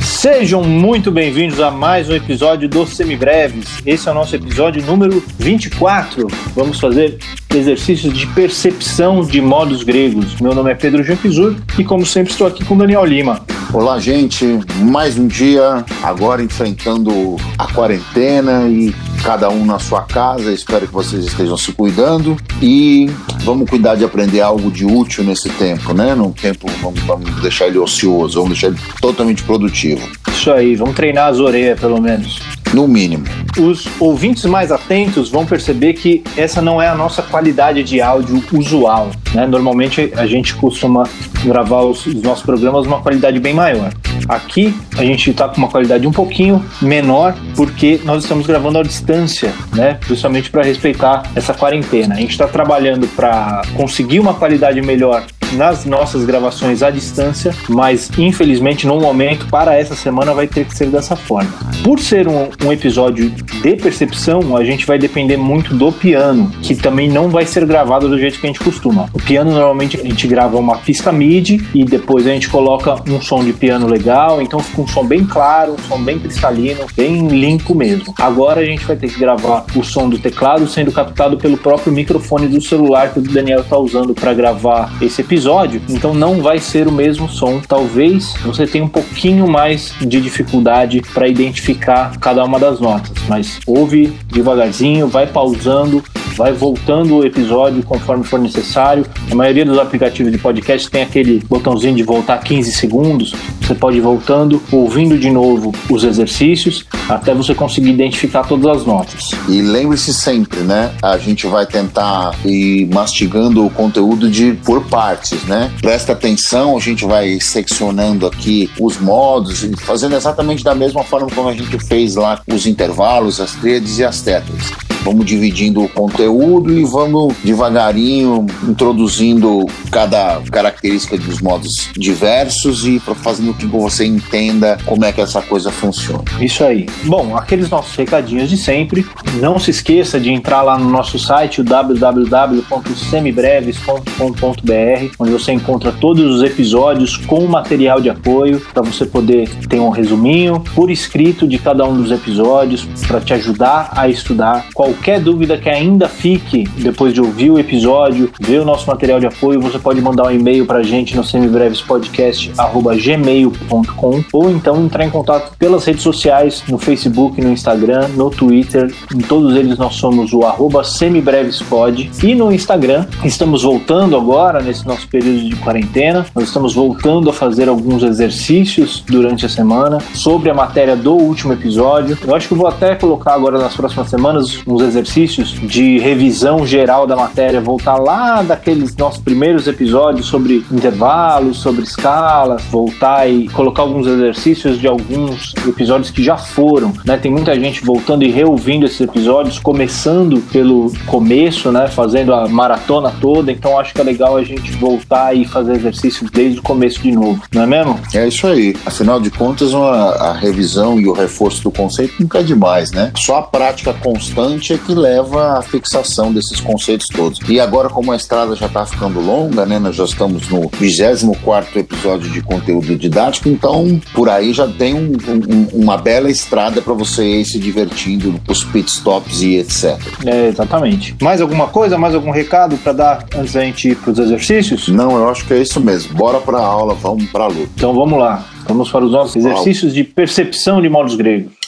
Sejam muito bem-vindos a mais um episódio do Semibreves. Esse é o nosso episódio número 24. Vamos fazer exercícios de percepção de modos gregos. Meu nome é Pedro Janquizur e, como sempre, estou aqui com Daniel Lima. Olá, gente. Mais um dia, agora enfrentando a quarentena e cada um na sua casa. Espero que vocês estejam se cuidando e vamos cuidar de aprender algo de útil nesse tempo, né? Num tempo, vamos, vamos deixar ele ocioso, vamos deixar ele totalmente produtivo. Isso aí, vamos treinar as orelhas, pelo menos. No mínimo. Os ouvintes mais atentos vão perceber que essa não é a nossa qualidade de áudio usual. Né? Normalmente a gente costuma gravar os, os nossos programas numa qualidade bem maior. Aqui a gente está com uma qualidade um pouquinho menor porque nós estamos gravando à distância, né? Justamente para respeitar essa quarentena. A gente está trabalhando para conseguir uma qualidade melhor nas nossas gravações à distância, mas infelizmente no momento, para essa semana, vai ter que ser dessa forma. Por ser um, um, episódio de percepção, a gente vai depender muito do piano, que também não vai ser gravado do jeito que a gente costuma. O piano normalmente a gente grava uma pista MIDI e depois a gente coloca um som de piano legal, então fica um som bem claro, um som bem cristalino, bem limpo mesmo. Agora a gente vai ter que gravar o som do teclado sendo captado pelo próprio microfone do celular que o Daniel está usando para gravar esse episódio então não vai ser o mesmo som. Talvez você tenha um pouquinho mais de dificuldade para identificar cada uma das notas, mas ouve devagarzinho, vai pausando, vai voltando o episódio conforme for necessário. A maioria dos aplicativos de podcast tem aquele botãozinho de voltar 15 segundos. Você pode ir voltando, ouvindo de novo os exercícios, até você conseguir identificar todas as notas. E lembre-se sempre, né? A gente vai tentar ir mastigando o conteúdo de por partes, né? Presta atenção, a gente vai seccionando aqui os modos fazendo exatamente da mesma forma como a gente fez lá os intervalos, as tríades e as tetras. Vamos dividindo o conteúdo e vamos devagarinho introduzindo cada característica dos modos diversos e fazendo com que você entenda como é que essa coisa funciona. Isso aí. Bom, aqueles nossos recadinhos de sempre. Não se esqueça de entrar lá no nosso site, www.semibreves.com.br, onde você encontra todos os episódios com material de apoio para você poder ter um resuminho por escrito de cada um dos episódios para te ajudar a estudar qual qualquer dúvida que ainda fique depois de ouvir o episódio, ver o nosso material de apoio, você pode mandar um e-mail para a gente no semibrevespodcast.gmail.com ou então entrar em contato pelas redes sociais, no Facebook, no Instagram, no Twitter. Em todos eles nós somos o arroba semibrevespod. E no Instagram, estamos voltando agora, nesse nosso período de quarentena, nós estamos voltando a fazer alguns exercícios durante a semana sobre a matéria do último episódio. Eu acho que vou até colocar agora nas próximas semanas uns exercícios de revisão geral da matéria, voltar lá daqueles nossos primeiros episódios sobre intervalos, sobre escalas, voltar e colocar alguns exercícios de alguns episódios que já foram, né? Tem muita gente voltando e reouvindo esses episódios, começando pelo começo, né? Fazendo a maratona toda, então acho que é legal a gente voltar e fazer exercícios desde o começo de novo, não é mesmo? É isso aí. Afinal de contas, uma, a revisão e o reforço do conceito nunca é demais, né? Só a prática constante é que leva à fixação desses conceitos todos. E agora, como a estrada já está ficando longa, né, nós já estamos no 24 episódio de conteúdo didático, então por aí já tem um, um, uma bela estrada para você ir se divertindo, os pit stops e etc. É, exatamente. Mais alguma coisa, mais algum recado para dar antes da gente ir para os exercícios? Não, eu acho que é isso mesmo. Bora para a aula, vamos para a luta. Então vamos lá. Vamos para os nossos exercícios de percepção de modos gregos.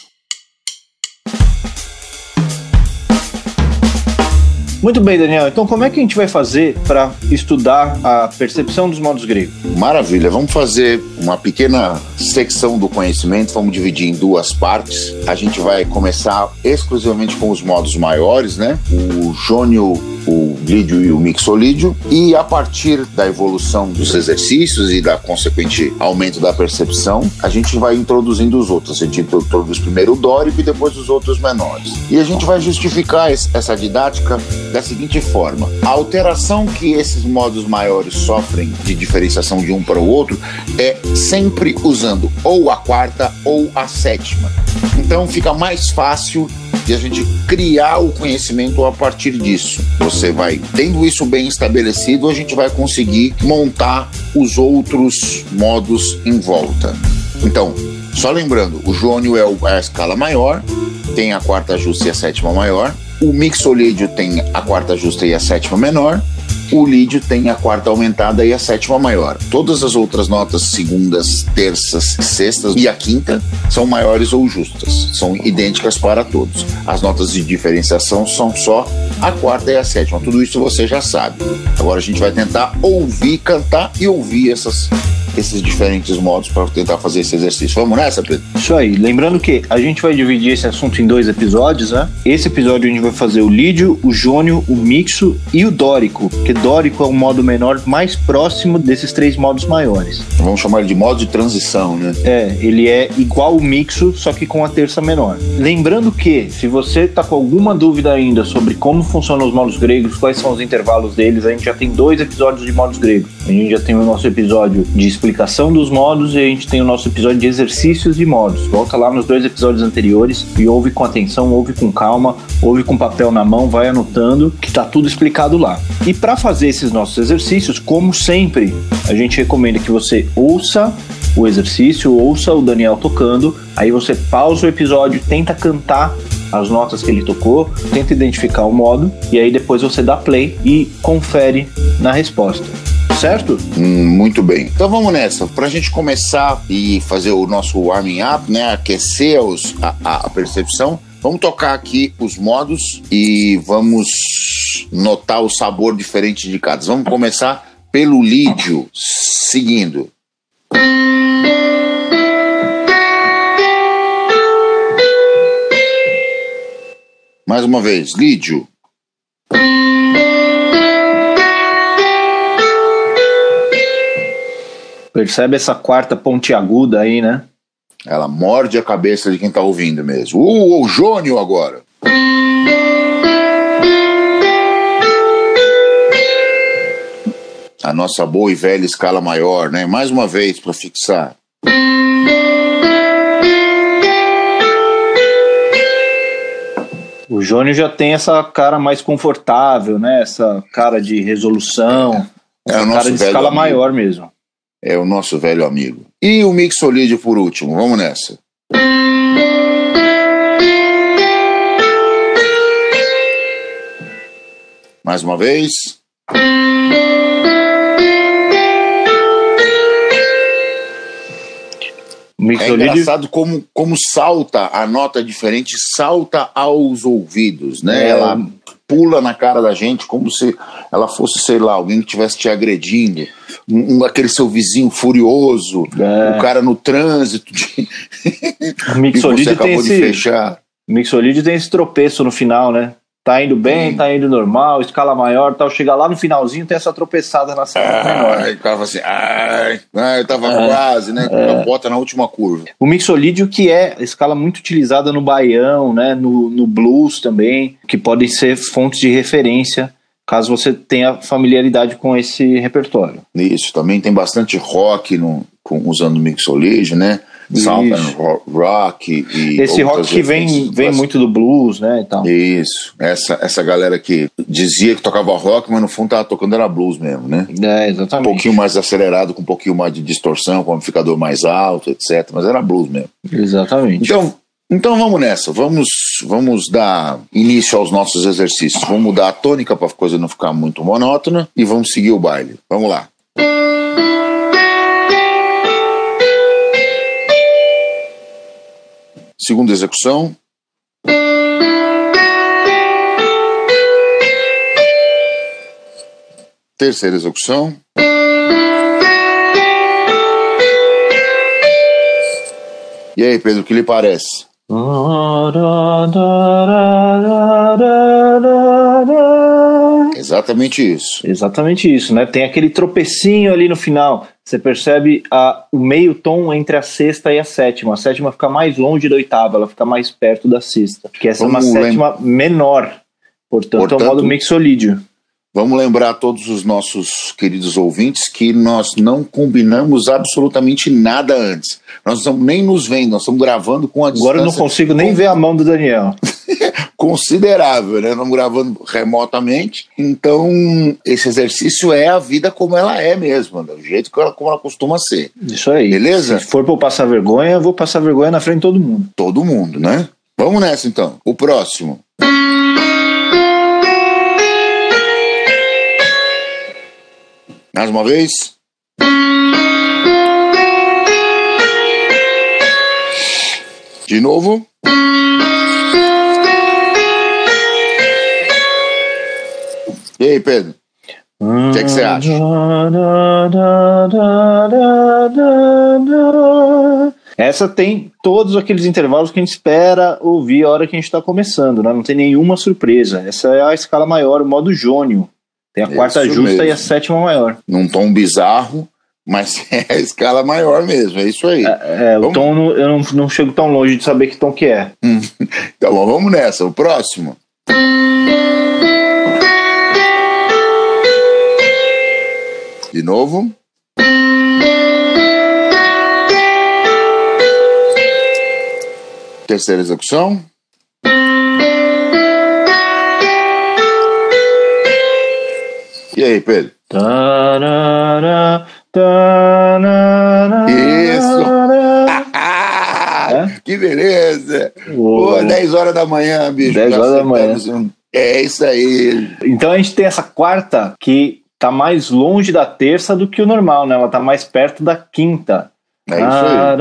Muito bem, Daniel. Então, como é que a gente vai fazer para estudar a percepção dos modos gregos? Maravilha. Vamos fazer uma pequena secção do conhecimento. Vamos dividir em duas partes. A gente vai começar exclusivamente com os modos maiores, né? O jônio o lídio e o mixolídio, e a partir da evolução dos exercícios e da consequente aumento da percepção, a gente vai introduzindo os outros. A gente introduz primeiro o dórico e depois os outros menores. E a gente vai justificar essa didática da seguinte forma: a alteração que esses modos maiores sofrem de diferenciação de um para o outro é sempre usando ou a quarta ou a sétima. Então fica mais fácil de a gente criar o conhecimento a partir disso. Você vai tendo isso bem estabelecido, a gente vai conseguir montar os outros modos em volta. Então, só lembrando, o jônio é, é a escala maior, tem a quarta justa e a sétima maior. O mixolídio tem a quarta justa e a sétima menor o lídio tem a quarta aumentada e a sétima maior. Todas as outras notas, segundas, terças, sextas e a quinta, são maiores ou justas, são idênticas para todos. As notas de diferenciação são só a quarta e a sétima. Tudo isso você já sabe. Agora a gente vai tentar ouvir, cantar e ouvir essas esses diferentes modos para tentar fazer esse exercício. Vamos nessa, Pedro? Isso aí. Lembrando que a gente vai dividir esse assunto em dois episódios, né? Esse episódio a gente vai fazer o lídio, o jônio, o mixo e o dórico, que dórico é o modo menor mais próximo desses três modos maiores. Vamos chamar ele de modo de transição, né? É, ele é igual o mixo, só que com a terça menor. Lembrando que, se você tá com alguma dúvida ainda sobre como funcionam os modos gregos, quais são os intervalos deles, a gente já tem dois episódios de modos gregos. A gente já tem o nosso episódio de explicação dos modos e a gente tem o nosso episódio de exercícios de modos. Volta lá nos dois episódios anteriores e ouve com atenção, ouve com calma, ouve com papel na mão, vai anotando que tá tudo explicado lá. E para fazer esses nossos exercícios, como sempre, a gente recomenda que você ouça o exercício, ouça o Daniel tocando, aí você pausa o episódio, tenta cantar as notas que ele tocou, tenta identificar o modo e aí depois você dá play e confere na resposta certo? Hum, muito bem. Então vamos nessa. Para a gente começar e fazer o nosso warming up, né? Aquecer os, a, a percepção. Vamos tocar aqui os modos e vamos notar o sabor diferente de cada. Vamos começar pelo lídio, seguindo. Mais uma vez, lídio. Percebe essa quarta pontiaguda aí, né? Ela morde a cabeça de quem tá ouvindo mesmo. Uh, o Jônio agora. A nossa boa e velha escala maior, né? Mais uma vez para fixar. O Jônio já tem essa cara mais confortável, né? Essa cara de resolução. É, é o nosso cara de escala amigo. maior mesmo é o nosso velho amigo. E o mixolídio por último, vamos nessa. Mais uma vez. É engraçado como, como salta a nota diferente, salta aos ouvidos, né? É. Ela pula na cara da gente como se ela fosse, sei lá, alguém que estivesse te agredindo um, aquele seu vizinho furioso, é. o cara no trânsito. De... O Mixolid tem esse, fechar. Mixolid tem esse tropeço no final, né? Tá indo bem, tá indo normal, escala maior tal. Chega lá no finalzinho, tem essa tropeçada na sala menor. Aí tava assim, ai, ai eu tava é, quase, né? É. Bota na última curva. O mixolídio que é escala muito utilizada no baião, né? No, no blues também, que podem ser fontes de referência caso você tenha familiaridade com esse repertório. Isso, também tem bastante rock no, com, usando mixolage, né? Southern rock e esse rock que vem, vem muito do blues, né, então. Isso, essa essa galera que dizia que tocava rock, mas no fundo tava tocando era blues mesmo, né? É, exatamente. Um pouquinho mais acelerado, com um pouquinho mais de distorção, com um amplificador mais alto, etc, mas era blues mesmo. Exatamente. Então, então vamos nessa, vamos, vamos dar início aos nossos exercícios. Vamos mudar a tônica para a coisa não ficar muito monótona e vamos seguir o baile. Vamos lá. Segunda execução. Terceira execução. E aí, Pedro, o que lhe parece? Exatamente isso. Exatamente isso, né? Tem aquele tropecinho ali no final. Você percebe a, o meio tom entre a sexta e a sétima. A sétima fica mais longe da oitava, ela fica mais perto da sexta. Que essa Vamos é uma sétima menor. Portanto, Portanto, é o modo mixolídio. Vamos lembrar a todos os nossos queridos ouvintes que nós não combinamos absolutamente nada antes. Nós não nem nos vendo, nós estamos gravando com a distância. Agora eu não consigo nem ver a mão do Daniel. Considerável, né? Estamos gravando remotamente. Então, esse exercício é a vida como ela é mesmo, do jeito que ela, como ela costuma ser. Isso aí. Beleza? Se for para eu passar vergonha, eu vou passar vergonha na frente de todo mundo. Todo mundo, né? Vamos nessa então. O próximo. Mais uma vez. De novo. E aí, Pedro? O que, é que você acha? Essa tem todos aqueles intervalos que a gente espera ouvir a hora que a gente está começando, né? não tem nenhuma surpresa. Essa é a escala maior, o modo jônio. Tem a quarta isso justa mesmo. e a sétima maior. Num tom bizarro, mas é a escala maior mesmo, é isso aí. É, é o tom eu não, não chego tão longe de saber que tom que é. então bom, vamos nessa. O próximo. De novo. Terceira execução. E aí, Pedro? Isso! é? Que beleza! Pô, 10 horas da manhã, bicho. 10 horas da manhã. É isso aí. Então a gente tem essa quarta que tá mais longe da terça do que o normal, né? Ela tá mais perto da quinta. É isso aí.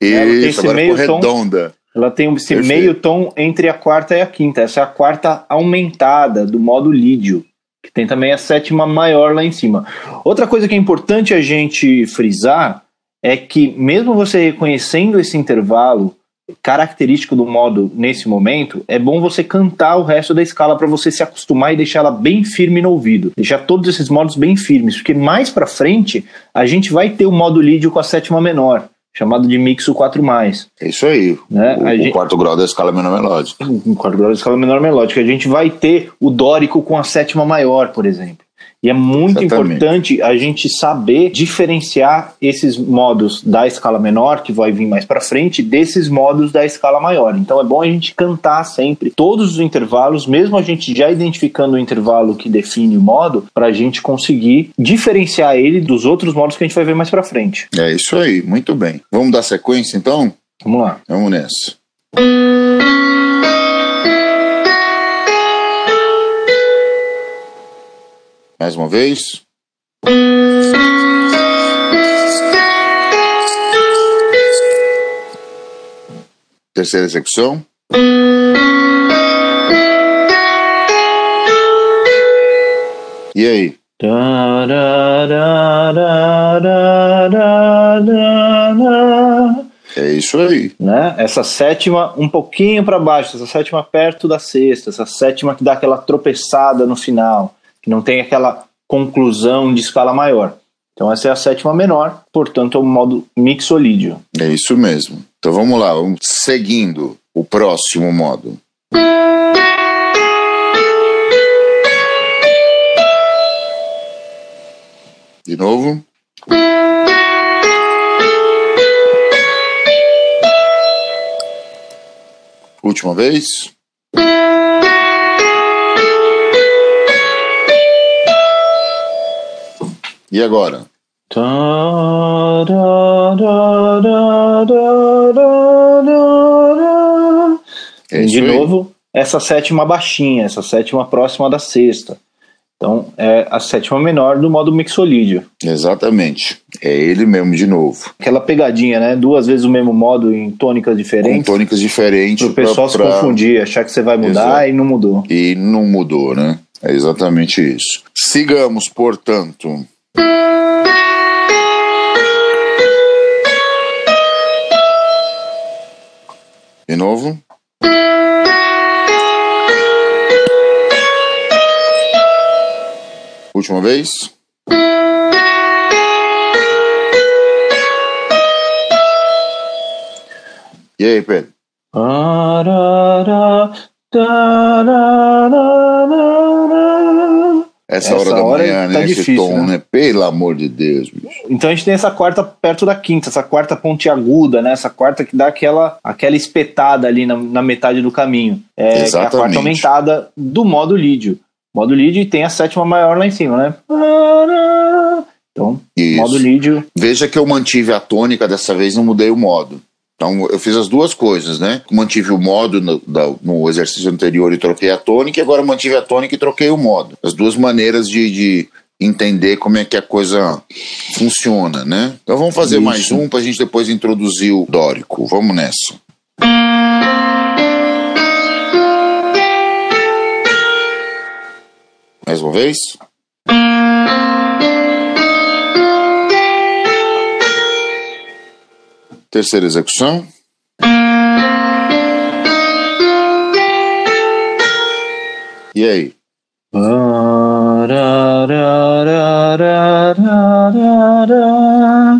Isso, agora ficou redonda. Ela tem esse Perfeito. meio tom entre a quarta e a quinta. Essa é a quarta aumentada do modo lídio, que tem também a sétima maior lá em cima. Outra coisa que é importante a gente frisar é que, mesmo você reconhecendo esse intervalo característico do modo nesse momento, é bom você cantar o resto da escala para você se acostumar e deixar ela bem firme no ouvido. Deixar todos esses modos bem firmes, porque mais para frente a gente vai ter o modo lídio com a sétima menor chamado de mixo 4 mais. É isso aí. Né? O, o gente... quarto grau da escala menor melódica. O quarto grau da escala menor melódica. A gente vai ter o dórico com a sétima maior, por exemplo. E é muito Exatamente. importante a gente saber diferenciar esses modos da escala menor, que vai vir mais para frente, desses modos da escala maior. Então é bom a gente cantar sempre todos os intervalos, mesmo a gente já identificando o intervalo que define o modo, para a gente conseguir diferenciar ele dos outros modos que a gente vai ver mais para frente. É isso aí, muito bem. Vamos dar sequência então? Vamos lá. Vamos nessa. Mais uma vez. Terceira execução. E aí? É isso aí. Né? Essa sétima um pouquinho para baixo, essa sétima perto da sexta, essa sétima que dá aquela tropeçada no final que não tem aquela conclusão de escala maior. Então essa é a sétima menor, portanto é o modo mixolídio. É isso mesmo. Então vamos lá, vamos seguindo o próximo modo. De novo. Última vez. E agora? É de novo, essa sétima baixinha, essa sétima próxima da sexta. Então, é a sétima menor do modo mixolídio. Exatamente. É ele mesmo de novo. Aquela pegadinha, né? Duas vezes o mesmo modo em tônicas diferentes. Com tônicas diferentes. Para o pessoal pra, se confundir, achar que você vai mudar e não mudou. E não mudou, né? É exatamente isso. Sigamos, portanto, de novo. Última vez. E aí, Pedro? Ah, da, da, da, essa, Essa hora da hora manhã, tá né? Esse difícil, tom, né? né? Pelo amor de Deus, bicho. Então a gente tem essa quarta perto da quinta, essa quarta pontiaguda, né? Essa quarta que dá aquela, aquela espetada ali na, na metade do caminho. É, que é a Exatamente. quarta aumentada do modo lídio. Modo lídio e tem a sétima maior lá em cima, né? Então, Isso. modo lídio. Veja que eu mantive a tônica, dessa vez não mudei o modo. Então eu fiz as duas coisas, né? Mantive o modo no, no exercício anterior e troquei a tônica, e agora mantive a tônica e troquei o modo. As duas maneiras de, de entender como é que a coisa funciona, né? Então vamos fazer Isso. mais um para a gente depois introduzir o dórico. Vamos nessa. Mais uma vez. Terceira execução. E aí?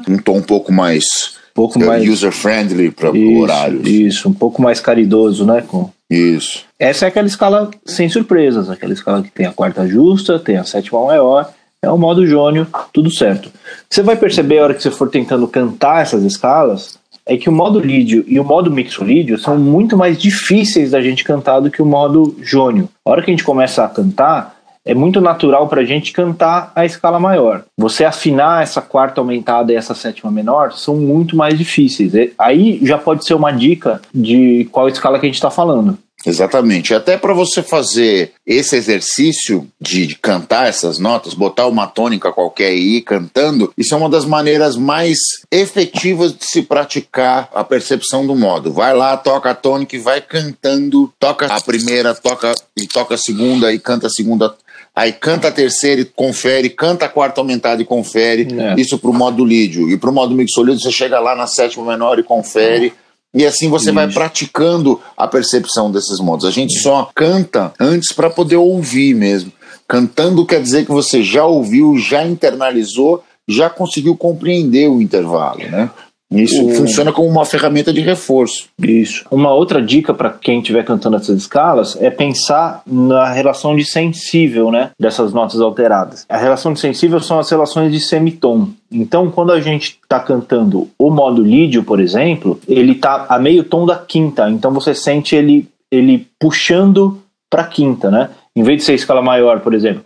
Um tom um pouco mais pouco mais user-friendly para o isso, horário. isso, um pouco mais caridoso, né? Com... Isso. Essa é aquela escala sem surpresas, aquela escala que tem a quarta justa, tem a sétima maior, é o modo jônio, tudo certo. Você vai perceber a hora que você for tentando cantar essas escalas, é que o modo lídio e o modo mixolídio são muito mais difíceis da gente cantar do que o modo jônio. A hora que a gente começa a cantar, é muito natural para a gente cantar a escala maior. Você afinar essa quarta aumentada e essa sétima menor são muito mais difíceis. Aí já pode ser uma dica de qual escala que a gente está falando. Exatamente. Até para você fazer esse exercício de, cantar essas notas, botar uma tônica qualquer e ir cantando, isso é uma das maneiras mais efetivas de se praticar a percepção do modo. Vai lá, toca a tônica e vai cantando, toca a primeira, toca e toca a segunda e canta a segunda. Aí canta a terceira e confere, canta a quarta aumentada e confere. É. Isso pro modo lídio. E pro modo mixolídio você chega lá na sétima menor e confere. E assim você vai Isso. praticando a percepção desses modos. A gente só canta antes para poder ouvir mesmo. Cantando quer dizer que você já ouviu, já internalizou, já conseguiu compreender o intervalo, né? Isso O- funciona como uma ferramenta de reforço. Isso. Uma outra dica para quem estiver cantando essas escalas é pensar na relação de sensível, né, dessas notas alteradas. A relação de sensível são as relações de semitom. Então, quando a gente está cantando o modo lídio, por exemplo, ele está a meio tom da quinta. Então você sente ele ele puxando para quinta, né? Em vez de ser escala maior, por exemplo,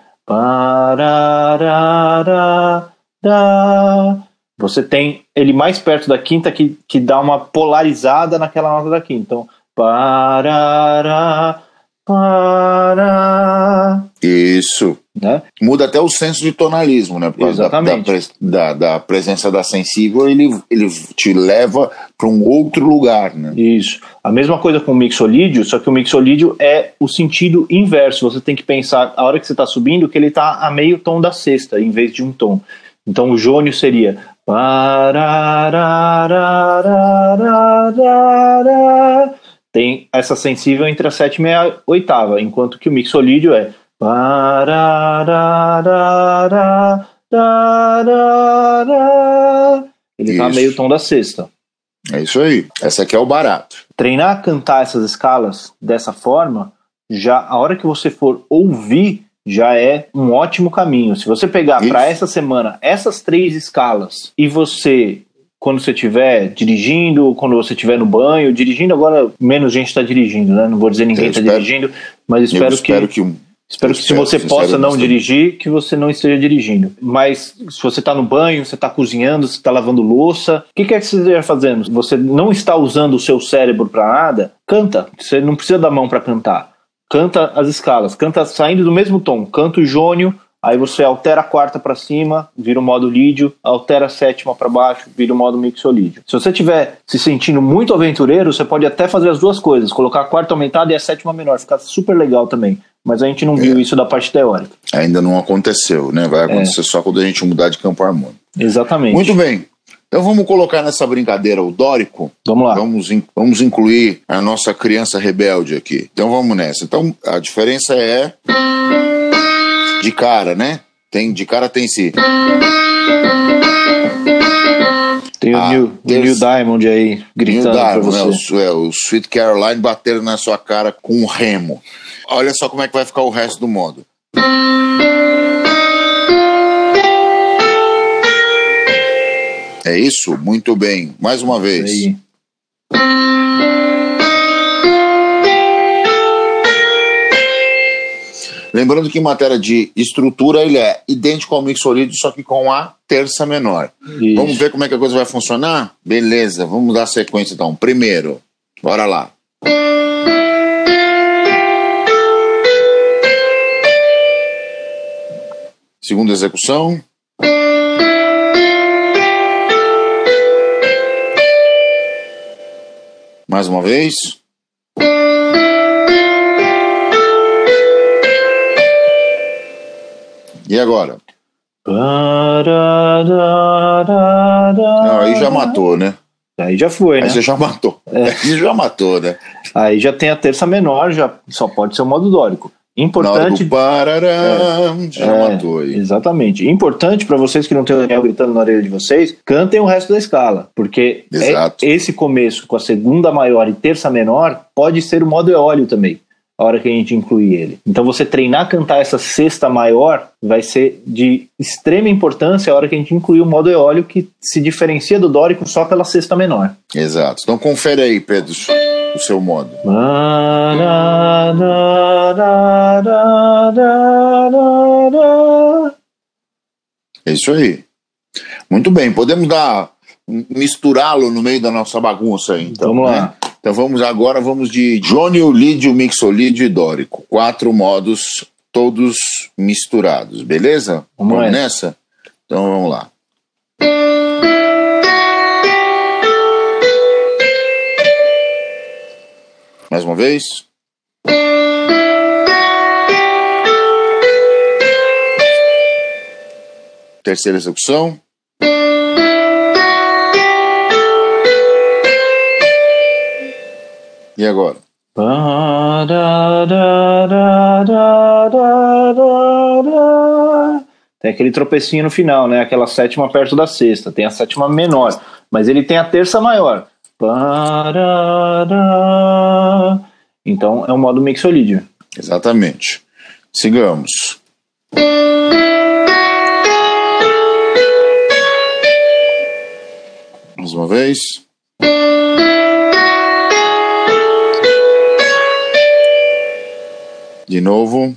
pararara, da, você tem ele mais perto da quinta que, que dá uma polarizada naquela nota da quinta. Então, parará, pará, Isso. né? Muda até o senso de tonalismo, né? Por causa da, da, Exatamente. pres- da, da presença da sensível, ele, ele te leva para um outro lugar, né? Isso. A mesma coisa com o mixolídio, só que o mixolídio é o sentido inverso. Você tem que pensar, a hora que você está subindo, que ele está a meio tom da sexta, em vez de um tom. Então o jônio seria. Tem essa sensível entre a sétima e a oitava, enquanto que o mixolídio é. Ele Isso. meio tom da sexta É isso aí. Essa aqui é o barato. treinar a cantar essas escalas dessa forma, já a hora que você for ouvir, já é um ótimo caminho. Se você pegar para essa semana essas três escalas e você quando você estiver dirigindo, quando você estiver no banho, dirigindo agora menos gente está dirigindo, né? Não vou dizer ninguém está dirigindo, mas espero, espero que que um. Espero que se você possa não dirigir, que você não esteja dirigindo. Mas se você está no banho, você está cozinhando, você está lavando louça, o que quer que você esteja fazendo? Você não está usando o seu cérebro para nada, canta. Você não precisa da mão para cantar. Canta as escalas, canta saindo do mesmo tom. Canta o jônio, aí você altera a quarta para cima, vira o modo lídio, altera a sétima para baixo, vira o modo mixolídio. Se você estiver se sentindo muito aventureiro, você pode até fazer as duas coisas, colocar a quarta aumentada e a sétima menor, fica super legal também. Mas a gente não viu isso da parte teórica. Ainda não aconteceu, né? Vai acontecer só quando a gente mudar de campo harmônico. Exatamente. Muito bem. Então vamos colocar nessa brincadeira o dórico. Vamos lá. Vamos, in- vamos incluir a nossa criança rebelde aqui. Então vamos nessa. Então a diferença é de cara, né? Tem, de cara tem si. Tem o Ah, Deus. Neil Diamond aí gritando Diamond, pra né? você. O, é, o Sweet Caroline batendo na sua cara com um remo. Olha só como é que vai ficar o resto do modo. É isso? Muito bem. Mais uma vez. Aí. Lembrando que em matéria de estrutura ele é idêntico ao mixolídio, só que com a terça menor. Isso. Vamos ver como é que a coisa vai funcionar? Beleza, vamos dar sequência então. Primeiro, bora lá. Segunda execução. Mais uma vez. E agora? Não, aí já matou, né? Aí já foi, né? Aí você já matou. Aí já matou, né? Aí já tem a terça menor, já só pode ser o modo dórico. Importante. parará, É, aí. Exatamente. Importante para vocês que não tem o Daniel gritando na orelha de vocês, cantem o resto da escala, porque é- esse começo com a segunda maior e terça menor pode ser o modo eólio também, a hora que a gente incluir ele. Então você treinar a cantar essa sexta maior vai ser de extrema importância a hora que a gente incluir o modo eólio que se diferencia do dórico só pela sexta menor. Exato. Então confere aí, Pedro, o seu modo. É isso aí. Muito bem, podemos dar misturá-lo no meio da nossa bagunça aí, então. Vamos né? lá. Então vamos agora, vamos de Jônio, Lídio, Mixolídio e Dórico. Quatro modos, todos misturados, beleza? Vamos nessa? Então vamos lá. Mais uma vez. Terceira execução. E agora? Tem aquele tropecinho no final, né? Aquela sétima perto da sexta. Tem a sétima menor, mas ele tem a terça maior. Então é um modo mixolídio. Exatamente. Sigamos. Mais uma vez. De novo.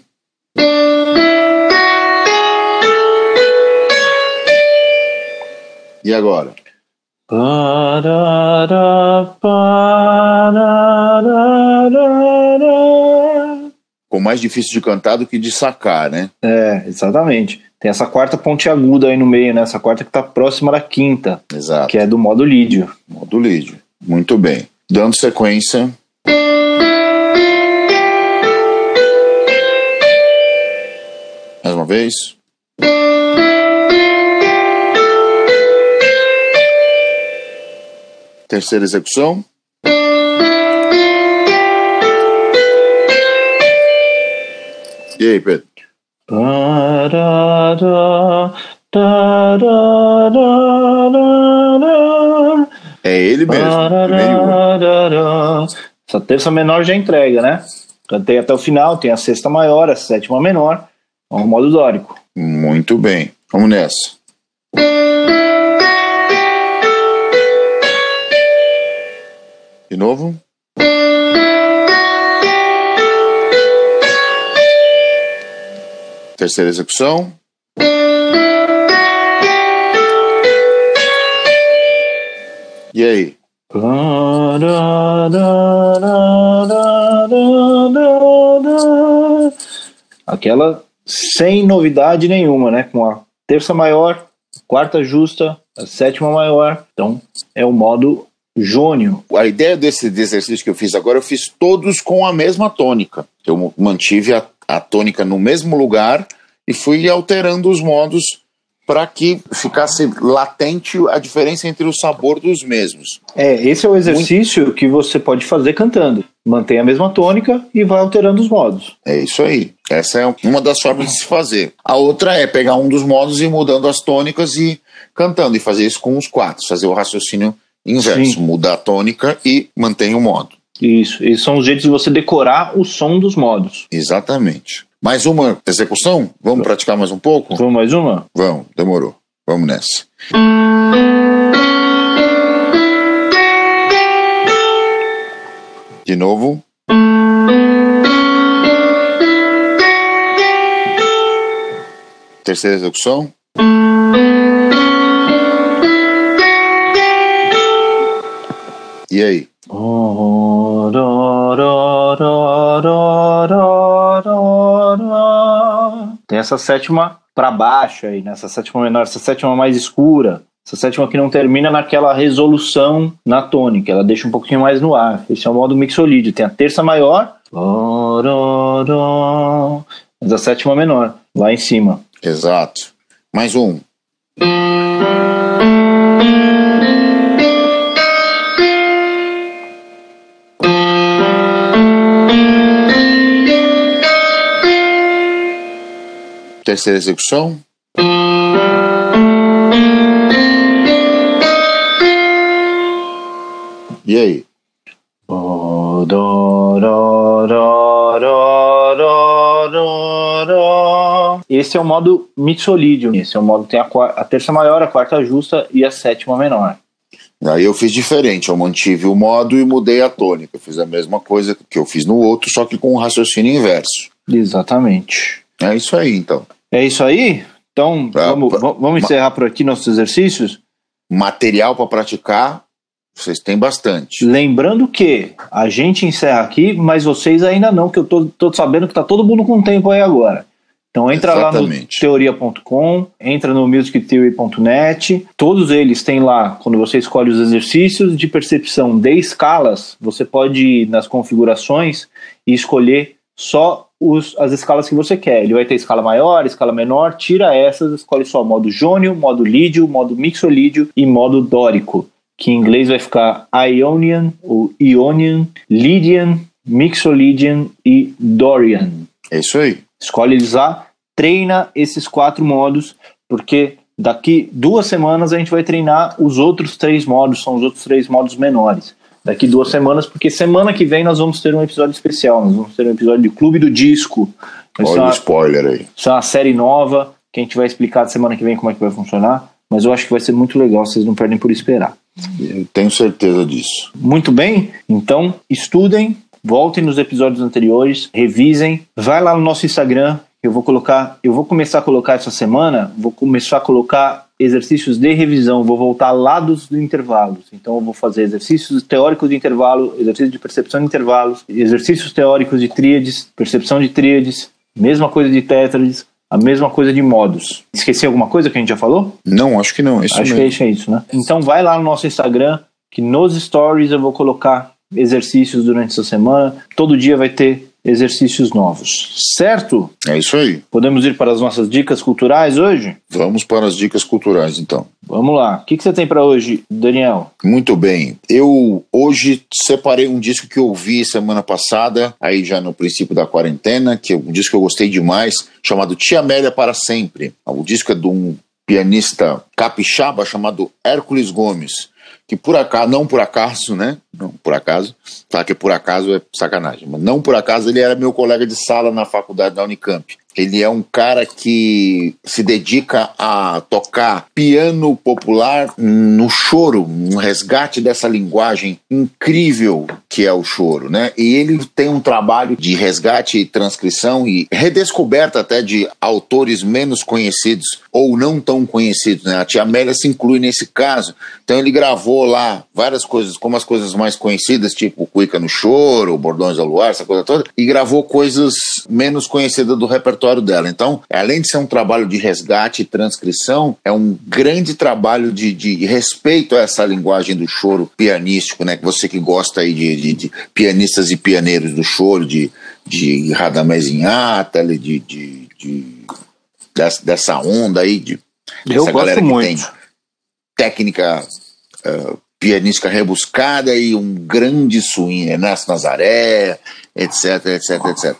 E agora? Ficou mais difícil de cantar do que de sacar, né? É, exatamente. Tem essa quarta ponte aguda aí no meio, né? Essa quarta que tá próxima da quinta, Exato. que é do modo lídio. Modo lídio. Muito bem. Dando sequência. Mais uma vez. Terceira execução. E aí, Pedro? É ele mesmo. Essa terça menor já entrega, né? Cantei até o final, tem a sexta maior, a sétima menor, é um modo dórico. Muito bem. Vamos nessa. De novo. Terceira execução. E aí? Aquela sem novidade nenhuma, né? Com a terça maior, quarta justa, a sétima maior. Então é o modo jônio. A ideia desse exercício que eu fiz agora, eu fiz todos com a mesma tônica. Eu mantive a, a tônica no mesmo lugar e fui alterando os modos para que ficasse latente a diferença entre o sabor dos mesmos. É, esse é o exercício que você pode fazer cantando. mantém a mesma tônica e vai alterando os modos. É isso aí. Essa é uma das formas de se fazer. A outra é pegar um dos modos e ir mudando as tônicas e cantando, e fazer isso com os quatro, fazer o raciocínio inverso, Sim. mudar a tônica e mantém o modo. Isso, esses são os jeitos de você decorar o som dos modos. Exatamente. Mais uma execução? Vamos praticar mais um pouco? Vamos mais uma? Vamos, demorou. Vamos nessa. De novo. Terceira execução. E aí? Tem essa sétima para baixo aí, nessa né? sétima menor, essa sétima mais escura. Essa sétima que não termina naquela resolução na tônica, ela deixa um pouquinho mais no ar. Esse é o modo mixolídio. Tem a terça maior, mas a sétima menor, lá em cima. Exato. Mais um. Terceira execução. E aí? Esse é o modo mixolídio. Esse é o modo que tem a, a terça maior, a quarta justa e a sétima menor. Aí eu fiz diferente, eu mantive o modo e mudei a tônica. Eu fiz a mesma coisa que eu fiz no outro, só que com um raciocínio inverso. Exatamente. É isso aí, então. É isso aí? Então, ah, vamos, vamos encerrar por aqui nossos exercícios? Material para praticar, vocês têm bastante. Lembrando que a gente encerra aqui, mas vocês ainda não, que eu tô, tô sabendo que tá todo mundo com tempo aí agora. Então entra Exatamente. lá no teoria.com, entra no musictheory.net, todos eles têm lá, quando você escolhe os exercícios de percepção de escalas, você pode ir nas configurações e escolher só os, as escalas que você quer. Ele vai ter escala maior, escala menor, tira essas, escolhe só modo jônio, modo lídio, modo mixolídio e modo dórico, que em inglês vai ficar Ionian, ou Ionian, Lydian, Mixolydian e Dorian. É isso aí. Escolhe eles lá, treina esses quatro modos, porque daqui duas semanas a gente vai treinar os outros três modos, são os outros três modos menores daqui duas semanas, porque semana que vem nós vamos ter um episódio especial, nós vamos ter um episódio de Clube do Disco. Olha o spoiler aí. Isso é uma série nova que a gente vai explicar semana que vem como é que vai funcionar, mas eu acho que vai ser muito legal, vocês não perdem por esperar. Eu tenho certeza disso. Muito bem, então estudem, voltem nos episódios anteriores, revisem, vai lá no nosso Instagram, eu vou colocar, eu vou começar a colocar essa semana, vou começar a colocar exercícios de revisão, vou voltar lá dos intervalos. Então eu vou fazer exercícios teóricos de intervalo, exercício de percepção de intervalos, exercícios teóricos de tríades, percepção de tríades, mesma coisa de tétrades, a mesma coisa de modos. Esqueci alguma coisa que a gente já falou? Não, acho que não. É acho mesmo. que é isso, né? Então vai lá no nosso Instagram, que nos stories eu vou colocar exercícios durante essa semana. Todo dia vai ter exercícios novos, certo? É isso aí. Podemos ir para as nossas dicas culturais hoje? Vamos para as dicas culturais, então. Vamos lá. O que, que você tem para hoje, Daniel? Muito bem. Eu hoje separei um disco que eu ouvi semana passada, aí já no princípio da quarentena, que é um disco que eu gostei demais, chamado Tia Amélia para Sempre. O disco é de um pianista capixaba chamado Hércules Gomes que por acaso, não por acaso, né? Não por acaso, tá que por acaso é sacanagem, mas não por acaso ele era meu colega de sala na faculdade da Unicamp. Ele é um cara que se dedica a tocar piano popular no choro, no resgate dessa linguagem incrível que é o choro, né? E ele tem um trabalho de resgate e transcrição e redescoberta até de autores menos conhecidos ou não tão conhecidos, né? A Tia Amélia se inclui nesse caso. Então ele gravou lá várias coisas, como as coisas mais conhecidas, tipo Cuica no Choro, Bordões ao Luar, essa coisa toda, e gravou coisas menos conhecidas do repertório repertório dela. Então, além de ser um trabalho de resgate e transcrição, é um grande trabalho de, de respeito a essa linguagem do choro pianístico, né? Você que gosta aí de, de, de pianistas e pianeiros do choro, de, de Radamés Inhatali, de, de, de dessa, dessa onda aí, de Eu gosto muito. técnica uh, pianística rebuscada e um grande swing, Ernesto Nazaré, etc, etc, etc.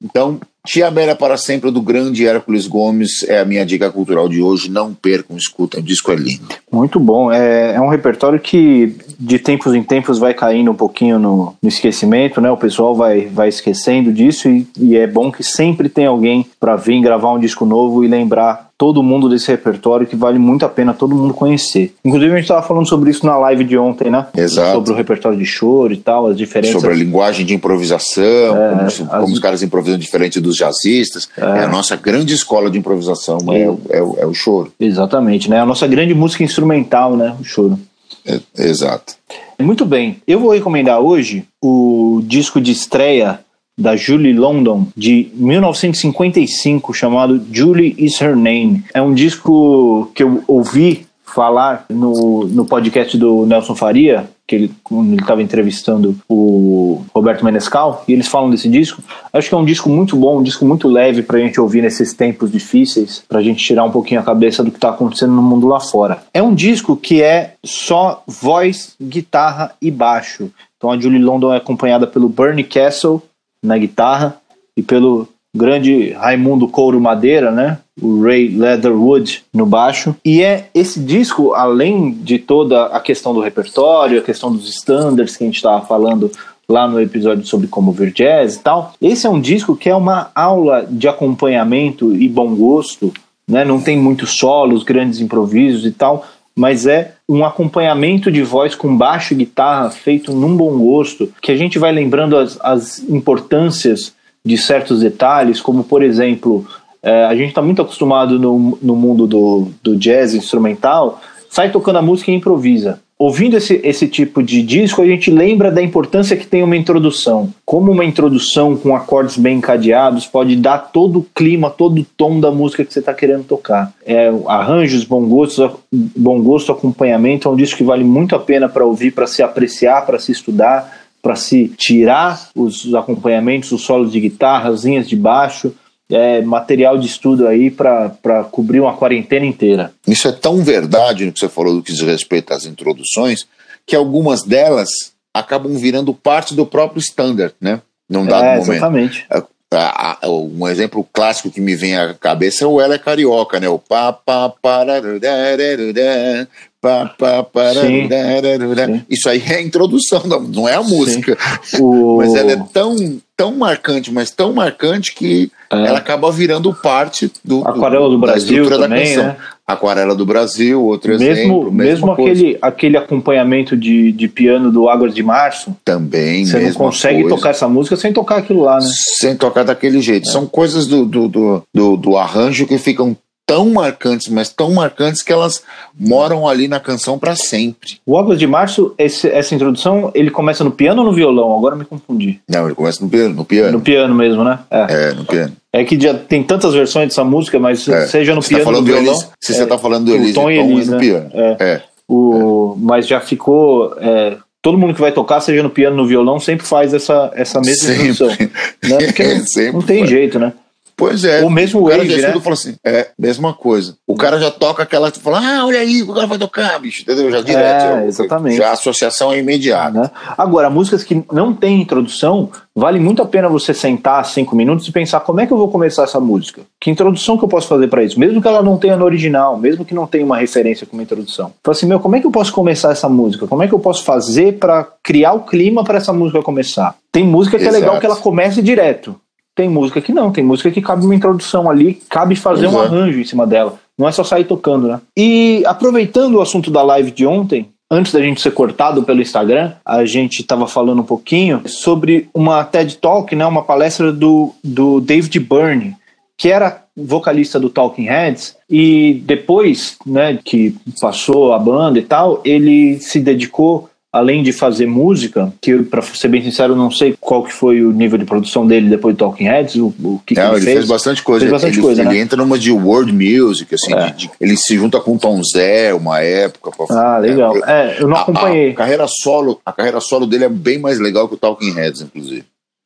Então, Tia Bela para sempre do grande Hércules Gomes é a minha dica cultural de hoje. Não percam, escutem, o disco é lindo. Muito bom. É, é um repertório que de tempos em tempos vai caindo um pouquinho no, no esquecimento, né? O pessoal vai, vai esquecendo disso e, e é bom que sempre tem alguém para vir gravar um disco novo e lembrar todo mundo desse repertório que vale muito a pena todo mundo conhecer. Inclusive a gente estava falando sobre isso na live de ontem, né? Exato. Sobre o repertório de choro e tal, as diferenças. Sobre a linguagem de improvisação, é, como, as... como, os caras improvisam diferente dos jazzistas. É, é a nossa grande escola de improvisação, é, é, é, o choro. Exatamente, né? A nossa grande música instrumental, né? O choro. É, exato. Muito bem. Eu vou recomendar hoje o disco de estreia da Julie London, de 1955, chamado Julie Is Her Name. É um disco que eu ouvi falar no, no podcast do Nelson Faria, que ele estava entrevistando o Roberto Menescal, e eles falam desse disco. Acho que é um disco muito bom, um disco muito leve para a gente ouvir nesses tempos difíceis, para a gente tirar um pouquinho a cabeça do que está acontecendo no mundo lá fora. É um disco que é só voz, guitarra e baixo. Então a Julie London é acompanhada pelo Bernie Castle na guitarra e pelo grande Raimundo Couro Madeira, né? O Ray Leatherwood no baixo. E é esse disco, além de toda a questão do repertório, a questão dos standards que a gente estava falando lá no episódio sobre como ver jazz e tal. Esse é um disco que é uma aula de acompanhamento e bom gosto, né? Não tem muitos solos, grandes improvisos e tal, mas é um acompanhamento de voz com baixo e guitarra feito num bom gosto, que a gente vai lembrando as, as importâncias de certos detalhes, como por exemplo, é, a gente está muito acostumado no, no mundo do, do jazz instrumental, sai tocando a música e improvisa. Ouvindo esse, esse tipo de disco, a gente lembra da importância que tem uma introdução. Como uma introdução com acordes bem encadeados pode dar todo o clima, todo o tom da música que você está querendo tocar. É, arranjos, bom gosto, bom gosto, acompanhamento, é um disco que vale muito a pena para ouvir, para se apreciar, para se estudar para se tirar os acompanhamentos, os solos de guitarra, as linhas de baixo, é, material de estudo aí para cobrir uma quarentena inteira. Isso é tão verdade no que você falou do que diz respeito às introduções, que algumas delas acabam virando parte do próprio standard, né? Num dado é, momento. Exatamente. É, um exemplo clássico que me vem à cabeça é o Ela é Carioca, né? O pá, pá, Pá, pá, sim, sim. Isso aí é a introdução, não é a música. O... mas ela é tão, tão marcante, mas tão marcante que é. ela acaba virando parte do, Aquarela do, do Brasil também, da. Né? Aquarela do Brasil, outro mesmo, exemplo. Mesmo aquele, aquele acompanhamento de, de piano do Águas de Março. Também, Você não consegue coisa. tocar essa música sem tocar aquilo lá, né? Sem tocar daquele jeito. É. São coisas do, do, do, do, do arranjo que ficam tão marcantes, mas tão marcantes que elas moram ali na canção para sempre. O Águas de Março, esse, essa introdução, ele começa no piano ou no violão? Agora me confundi. Não, ele começa no piano. No piano, no piano mesmo, né? É, é no piano. É que já tem tantas versões dessa música, mas é. seja no você tá piano ou no violão... Elis, se você está falando do Elis, o Tom e Elis, é no né? piano. É. é. O, Mas já ficou... É, todo mundo que vai tocar, seja no piano ou no violão, sempre faz essa, essa mesma sempre. introdução. Né? Porque não, não tem jeito, né? Pois é. O mesmo o já né? falou assim, é, mesma coisa. O cara já toca aquela, fala, ah, olha aí, o cara vai tocar, bicho, entendeu? Já direto. É, exatamente. Já a associação é imediata. Né? Agora, músicas que não têm introdução, vale muito a pena você sentar cinco minutos e pensar como é que eu vou começar essa música? Que introdução que eu posso fazer para isso? Mesmo que ela não tenha no original, mesmo que não tenha uma referência como introdução. Fala assim, meu, como é que eu posso começar essa música? Como é que eu posso fazer para criar o clima para essa música começar? Tem música que Exato. é legal que ela comece direto. Tem música que não, tem música que cabe uma introdução ali, cabe fazer um arranjo em cima dela. Não é só sair tocando, né? E aproveitando o assunto da live de ontem, antes da gente ser cortado pelo Instagram, a gente estava falando um pouquinho sobre uma TED Talk, né, uma palestra do, do David Byrne, que era vocalista do Talking Heads e depois, né, que passou a banda e tal, ele se dedicou além de fazer música, que para ser bem sincero, não sei qual que foi o nível de produção dele depois do Talking Heads, o, o que, não, que ele, fez. fez bastante coisa. Fez bastante ele, coisa, ele né? entra numa de world music, assim, é. de, de, ele se junta com Tom Zé uma época. Pra, ah, legal. É, eu não a, acompanhei. A, carreira solo, a carreira solo dele é bem mais legal que o Talking Heads, inclusive.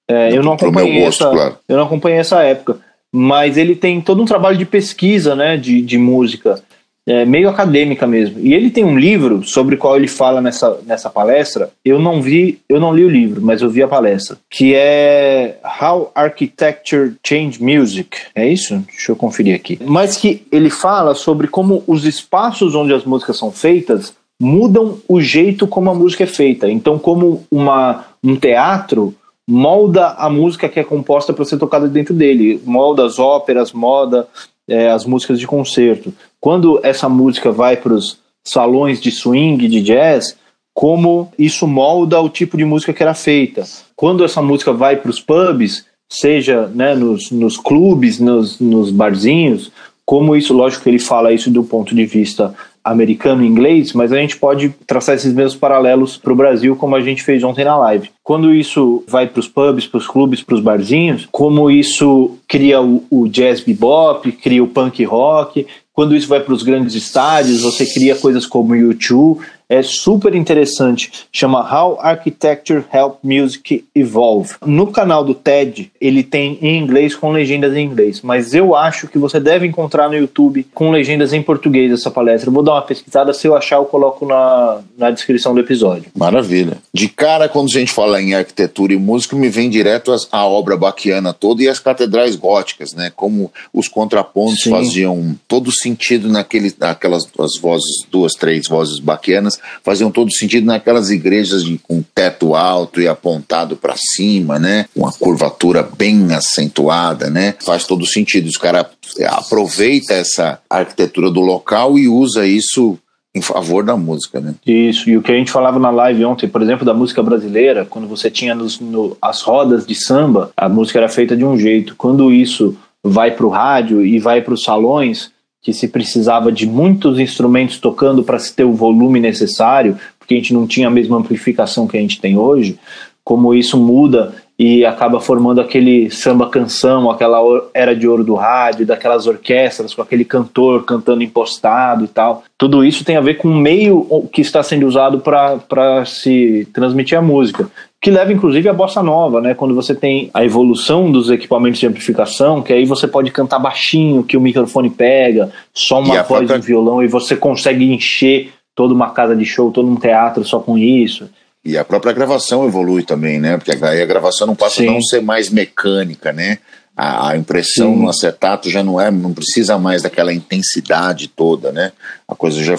É, eu não acompanhei gosto, essa, claro. eu não acompanhei essa época, mas ele tem todo um trabalho de pesquisa, né, de, de música. É, meio acadêmica mesmo. E ele tem um livro sobre o qual ele fala nessa, nessa palestra. Eu não vi, eu não li o livro, mas eu vi a palestra, que é How Architecture Change Music. É isso? Deixa eu conferir aqui. Mas que ele fala sobre como os espaços onde as músicas são feitas mudam o jeito como a música é feita. Então, como uma, um teatro molda a música que é composta para ser tocada dentro dele, molda as óperas, molda é, as músicas de concerto. Quando essa música vai para os salões de swing, de jazz, como isso molda o tipo de música que era feita. Quando essa música vai para os pubs, seja né, nos, nos clubes, nos, nos barzinhos, como isso, lógico que ele fala isso do ponto de vista americano e inglês, mas a gente pode traçar esses mesmos paralelos para o Brasil, como a gente fez ontem na live. Quando isso vai para os pubs, para os clubes, para os barzinhos, como isso cria o, o jazz bebop, cria o punk rock, quando isso vai para os grandes estádios, você cria coisas como U2, é super interessante, chama How Architecture Help Music Evolve. No canal do TED, ele tem em inglês com legendas em inglês, mas eu acho que você deve encontrar no YouTube com legendas em português essa palestra. Eu vou dar uma pesquisada, se eu achar eu coloco na, na descrição do episódio. Maravilha. De cara, quando a gente fala em arquitetura e música, me vem direto as, a obra baquiana toda e as catedrais góticas, né? Como os contrapontos Sim. faziam todo sentido naquele, naquelas as vozes, duas, três vozes baquianas faziam todo sentido naquelas igrejas de, com teto alto e apontado para cima, né? Uma curvatura bem acentuada, né? Faz todo sentido. Os caras aproveita essa arquitetura do local e usa isso em favor da música, né? Isso, e o que a gente falava na live ontem, por exemplo, da música brasileira, quando você tinha nos, no, as rodas de samba, a música era feita de um jeito. Quando isso vai para o rádio e vai para os salões, que se precisava de muitos instrumentos tocando para se ter o volume necessário, porque a gente não tinha a mesma amplificação que a gente tem hoje, como isso muda e acaba formando aquele samba canção, aquela era de ouro do rádio, daquelas orquestras com aquele cantor cantando impostado e tal. Tudo isso tem a ver com o meio que está sendo usado para se transmitir a música que leva inclusive a bossa nova, né? Quando você tem a evolução dos equipamentos de amplificação, que aí você pode cantar baixinho, que o microfone pega, só uma voz própria... de violão e você consegue encher toda uma casa de show, todo um teatro só com isso. E a própria gravação evolui também, né? Porque aí a gravação não passa Sim. a não ser mais mecânica, né? A, a impressão Sim. no acetato já não é, não precisa mais daquela intensidade toda, né? A coisa já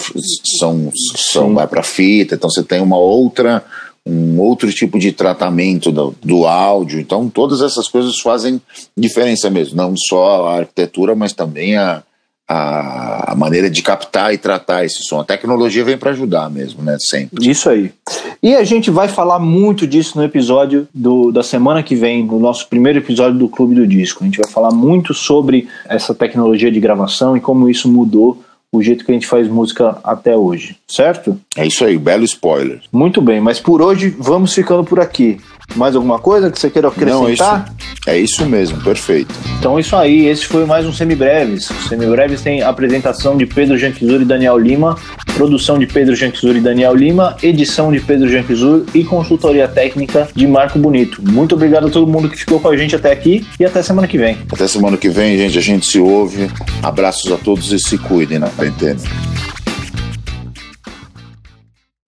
são, são vai para fita, então você tem uma outra um outro tipo de tratamento do, do, áudio. Então, todas essas coisas fazem diferença mesmo, não só a arquitetura, mas também a, a, maneira de captar e tratar esse som. A tecnologia vem para ajudar mesmo, né? Sempre. Isso aí. E a gente vai falar muito disso no episódio do, da semana que vem, no nosso primeiro episódio do Clube do Disco. A gente vai falar muito sobre essa tecnologia de gravação e como isso mudou o jeito que a gente faz música até hoje, certo? É isso aí, belo spoiler. Muito bem, mas por hoje vamos ficando por aqui. Mais alguma coisa que você queira acrescentar? Não, isso, é isso mesmo, perfeito. Então isso aí, esse foi mais um Semibreves. O Semibreves tem apresentação de Pedro Janquizur e Daniel Lima, produção de Pedro Janquizur e Daniel Lima, edição de Pedro Janquizur e consultoria técnica de Marco Bonito. Muito obrigado a todo mundo que ficou com a gente até aqui e até semana que vem. Até semana que vem, gente, a gente se ouve. Abraços a todos e se cuidem na quarentena.